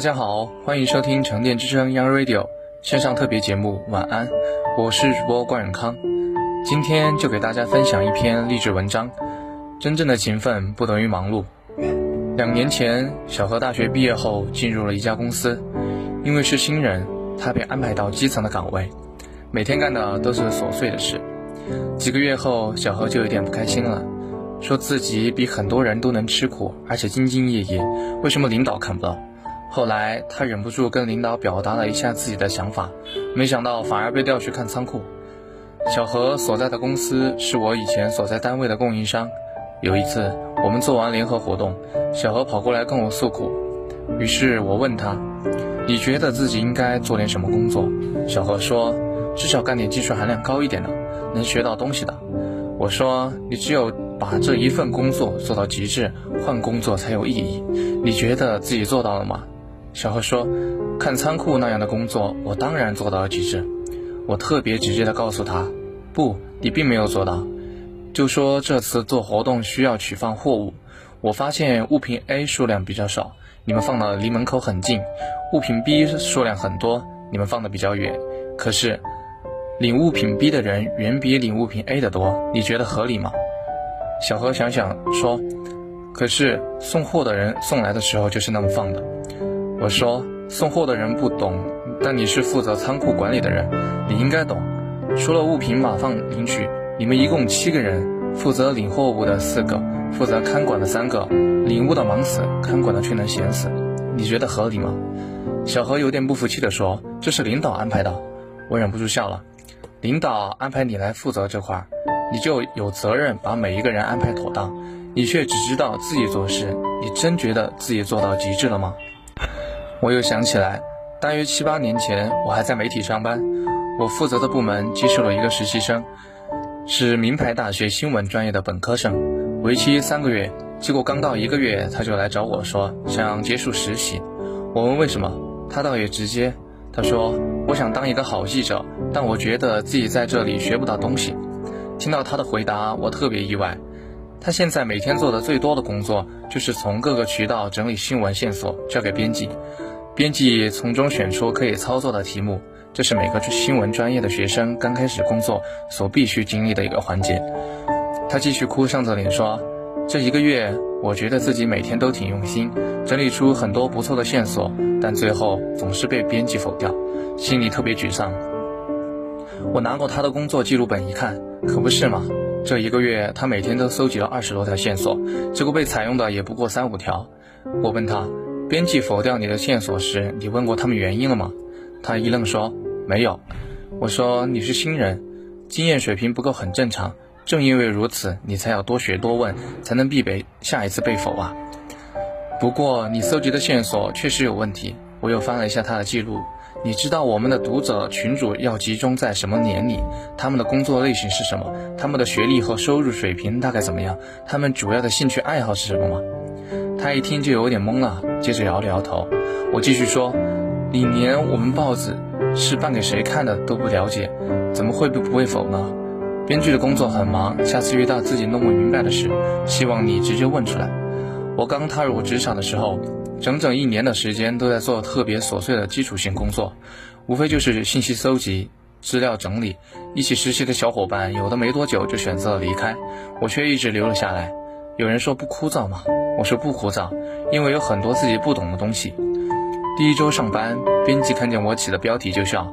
大家好，欢迎收听沉淀之声 Young Radio 线上特别节目。晚安，我是主播关永康。今天就给大家分享一篇励志文章：真正的勤奋不等于忙碌。两年前，小何大学毕业后进入了一家公司，因为是新人，他被安排到基层的岗位，每天干的都是琐碎的事。几个月后，小何就有点不开心了，说自己比很多人都能吃苦，而且兢兢业业，为什么领导看不到？后来他忍不住跟领导表达了一下自己的想法，没想到反而被调去看仓库。小何所在的公司是我以前所在单位的供应商。有一次我们做完联合活动，小何跑过来跟我诉苦，于是我问他：“你觉得自己应该做点什么工作？”小何说：“至少干点技术含量高一点的，能学到东西的。”我说：“你只有把这一份工作做到极致，换工作才有意义。你觉得自己做到了吗？”小何说：“看仓库那样的工作，我当然做到了极致。”我特别直接的告诉他：“不，你并没有做到。就说这次做活动需要取放货物，我发现物品 A 数量比较少，你们放的离门口很近；物品 B 数量很多，你们放的比较远。可是领物品 B 的人远比领物品 A 的多，你觉得合理吗？”小何想想说：“可是送货的人送来的时候就是那么放的。”我说送货的人不懂，但你是负责仓库管理的人，你应该懂。除了物品码放领取，你们一共七个人，负责领货物的四个，负责看管的三个，领物的忙死，看管的却能闲死，你觉得合理吗？小何有点不服气地说：“这是领导安排的。”我忍不住笑了。领导安排你来负责这块，你就有责任把每一个人安排妥当，你却只知道自己做事，你真觉得自己做到极致了吗？我又想起来，大约七八年前，我还在媒体上班，我负责的部门接受了一个实习生，是名牌大学新闻专业的本科生，为期三个月。结果刚到一个月，他就来找我说想结束实习。我问为什么，他倒也直接，他说我想当一个好记者，但我觉得自己在这里学不到东西。听到他的回答，我特别意外。他现在每天做的最多的工作，就是从各个渠道整理新闻线索，交给编辑。编辑从中选出可以操作的题目，这是每个新闻专业的学生刚开始工作所必须经历的一个环节。他继续哭丧着脸说：“这一个月，我觉得自己每天都挺用心，整理出很多不错的线索，但最后总是被编辑否掉，心里特别沮丧。”我拿过他的工作记录本一看，可不是嘛？这一个月，他每天都搜集了二十多条线索，结果被采用的也不过三五条。我问他。编辑否掉你的线索时，你问过他们原因了吗？他一愣说没有。我说你是新人，经验水平不够很正常。正因为如此，你才要多学多问，才能避免下一次被否啊。不过你搜集的线索确实有问题。我又翻了一下他的记录，你知道我们的读者群主要集中在什么年龄？他们的工作类型是什么？他们的学历和收入水平大概怎么样？他们主要的兴趣爱好是什么吗？他一听就有点懵了，接着摇了摇头。我继续说：“你连我们报纸是办给谁看的都不了解，怎么会不不会否呢？编剧的工作很忙，下次遇到自己弄不明白的事，希望你直接问出来。”我刚踏入职场的时候，整整一年的时间都在做特别琐碎的基础性工作，无非就是信息搜集、资料整理。一起实习的小伙伴有的没多久就选择了离开，我却一直留了下来。有人说不枯燥吗？我说不枯燥，因为有很多自己不懂的东西。第一周上班，编辑看见我起的标题就笑：“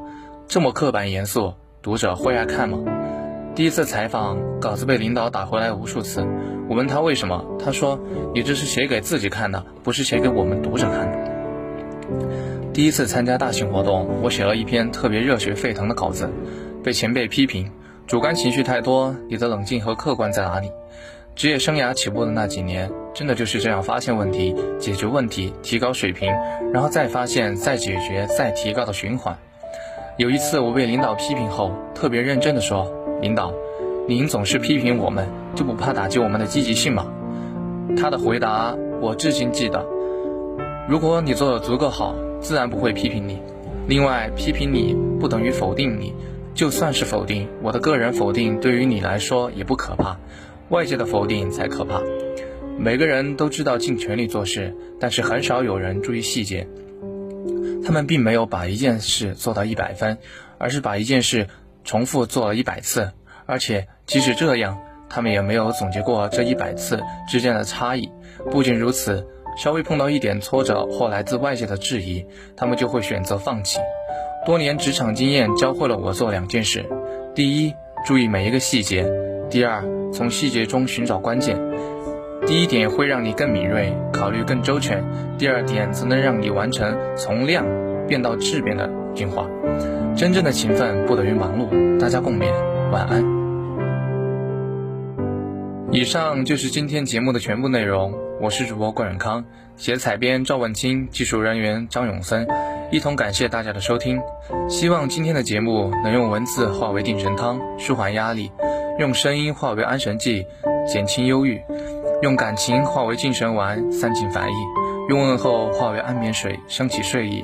这么刻板严肃，读者会爱看吗？”第一次采访，稿子被领导打回来无数次。我问他为什么，他说：“你这是写给自己看的，不是写给我们读者看的。”第一次参加大型活动，我写了一篇特别热血沸腾的稿子，被前辈批评：“主观情绪太多，你的冷静和客观在哪里？”职业生涯起步的那几年，真的就是这样发现问题、解决问题、提高水平，然后再发现、再解决、再提高的循环。有一次我被领导批评后，特别认真地说：“领导，您总是批评我们，就不怕打击我们的积极性吗？”他的回答我至今记得：“如果你做的足够好，自然不会批评你。另外，批评你不等于否定你。”就算是否定，我的个人否定对于你来说也不可怕，外界的否定才可怕。每个人都知道尽全力做事，但是很少有人注意细节。他们并没有把一件事做到一百分，而是把一件事重复做了一百次，而且即使这样，他们也没有总结过这一百次之间的差异。不仅如此，稍微碰到一点挫折或来自外界的质疑，他们就会选择放弃。多年职场经验教会了我做两件事：第一，注意每一个细节；第二，从细节中寻找关键。第一点会让你更敏锐，考虑更周全；第二点则能让你完成从量变到质变的进化。真正的勤奋不等于忙碌。大家共勉，晚安。以上就是今天节目的全部内容。我是主播郭远康，写采编赵文清，技术人员张永森。一同感谢大家的收听，希望今天的节目能用文字化为定神汤，舒缓压力；用声音化为安神剂，减轻忧郁；用感情化为精神丸，散尽烦意；用问候化为安眠水，升起睡意。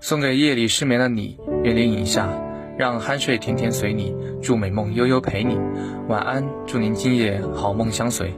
送给夜里失眠的你，愿灵影下，让酣睡甜甜随你，祝美梦悠悠陪你。晚安，祝您今夜好梦相随。